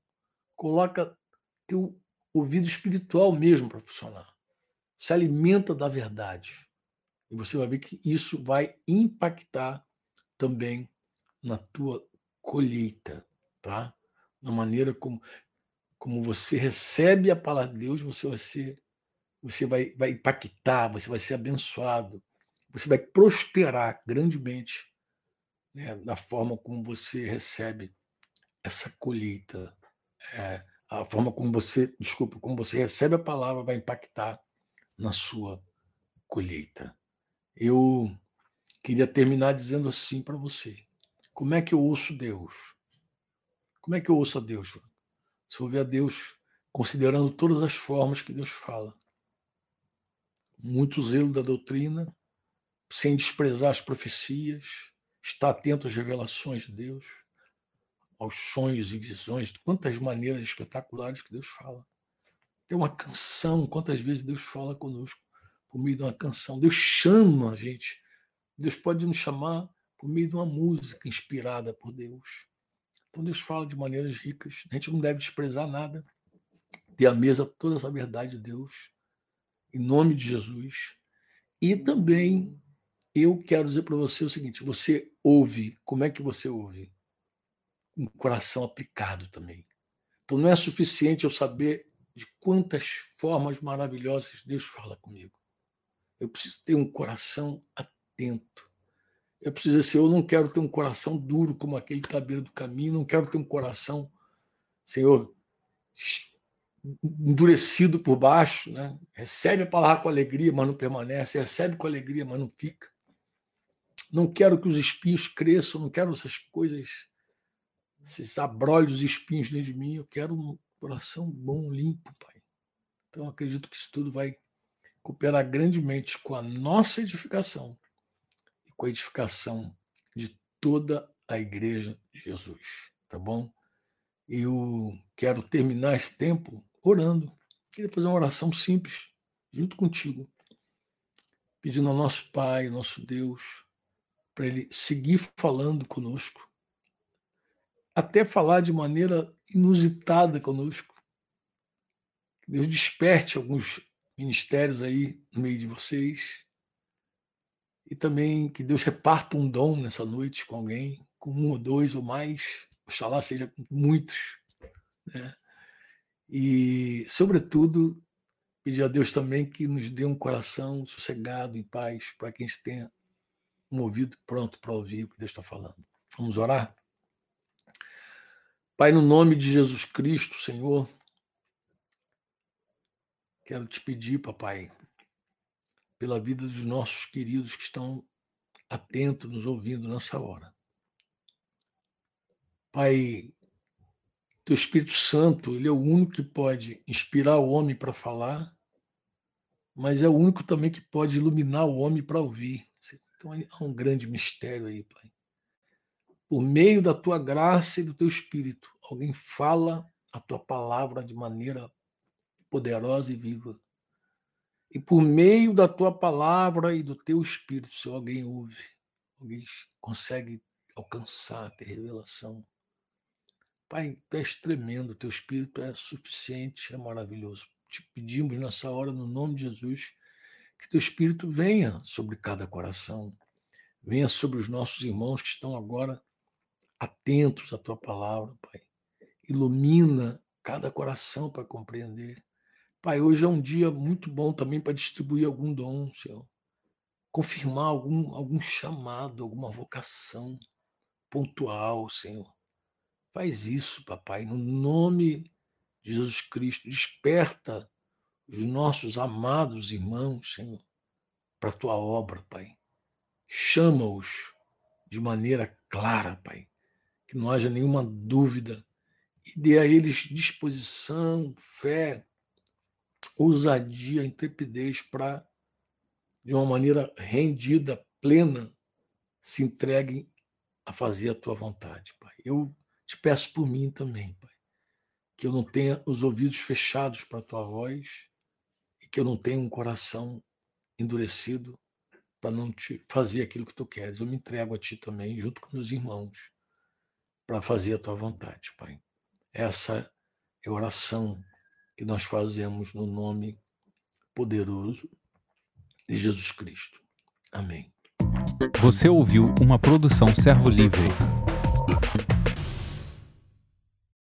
coloca teu ouvido espiritual mesmo para funcionar. Se alimenta da verdade. E você vai ver que isso vai impactar também na tua colheita, tá? Na maneira como, como você recebe a palavra de Deus, você vai ser, você vai, vai impactar, você vai ser abençoado, você vai prosperar grandemente né, na forma como você recebe essa colheita. É, a forma como você, desculpa, como você recebe a palavra vai impactar na sua colheita. Eu queria terminar dizendo assim para você: como é que eu ouço Deus? Como é que eu ouço a Deus? Se ouvir a Deus considerando todas as formas que Deus fala. Muito zelo da doutrina, sem desprezar as profecias, estar atento às revelações de Deus, aos sonhos e visões, de quantas maneiras espetaculares que Deus fala. Tem uma canção, quantas vezes Deus fala conosco por meio de uma canção. Deus chama a gente. Deus pode nos chamar por meio de uma música inspirada por Deus. Então Deus fala de maneiras ricas. A gente não deve desprezar nada. Ter à mesa toda essa verdade de Deus, em nome de Jesus. E também eu quero dizer para você o seguinte: você ouve, como é que você ouve? Um coração aplicado também. Então não é suficiente eu saber de quantas formas maravilhosas Deus fala comigo. Eu preciso ter um coração atento. Eu preciso ser, eu não quero ter um coração duro como aquele que está à beira do caminho, não quero ter um coração, Senhor, endurecido por baixo, né? recebe a palavra com alegria, mas não permanece, recebe com alegria, mas não fica. Não quero que os espinhos cresçam, não quero essas coisas, esses abrolhos espinhos dentro de mim, eu quero um coração bom, limpo, Pai. Então acredito que isso tudo vai cooperar grandemente com a nossa edificação e com a edificação de toda a Igreja de Jesus, tá bom? Eu quero terminar esse tempo orando. Queria fazer uma oração simples junto contigo, pedindo ao nosso Pai, nosso Deus, para Ele seguir falando conosco, até falar de maneira inusitada conosco. Deus desperte alguns ministérios aí no meio de vocês. E também que Deus reparta um dom nessa noite com alguém, com um ou dois ou mais, oxalá seja muitos. Né? E, sobretudo, pedir a Deus também que nos dê um coração sossegado, em paz, para que a gente tenha um ouvido pronto para ouvir o que Deus está falando. Vamos orar? Pai, no nome de Jesus Cristo, Senhor, Quero te pedir, papai, pela vida dos nossos queridos que estão atentos, nos ouvindo nessa hora. Pai, teu Espírito Santo, ele é o único que pode inspirar o homem para falar, mas é o único também que pode iluminar o homem para ouvir. Então há um grande mistério aí, Pai. por meio da tua graça e do teu espírito, alguém fala a tua palavra de maneira poderosa e viva. E por meio da tua palavra e do teu espírito, se alguém ouve, alguém consegue alcançar, ter revelação. Pai, tu és tremendo, teu espírito é suficiente, é maravilhoso. Te pedimos nessa hora, no nome de Jesus, que teu espírito venha sobre cada coração, venha sobre os nossos irmãos que estão agora atentos à tua palavra, Pai. Ilumina cada coração para compreender. Pai, hoje é um dia muito bom também para distribuir algum dom, Senhor. Confirmar algum, algum chamado, alguma vocação pontual, Senhor. Faz isso, papai, no nome de Jesus Cristo. Desperta os nossos amados irmãos, Senhor, para a tua obra, Pai. Chama-os de maneira clara, Pai. Que não haja nenhuma dúvida e dê a eles disposição, fé, ousadia, intrepidez para, de uma maneira rendida, plena, se entreguem a fazer a tua vontade, Pai. Eu te peço por mim também, Pai, que eu não tenha os ouvidos fechados para a tua voz e que eu não tenha um coração endurecido para não te fazer aquilo que tu queres. Eu me entrego a ti também, junto com meus irmãos, para fazer a tua vontade, Pai. Essa é a oração que nós fazemos no nome poderoso de Jesus Cristo. Amém. Você ouviu uma produção Servo Livre.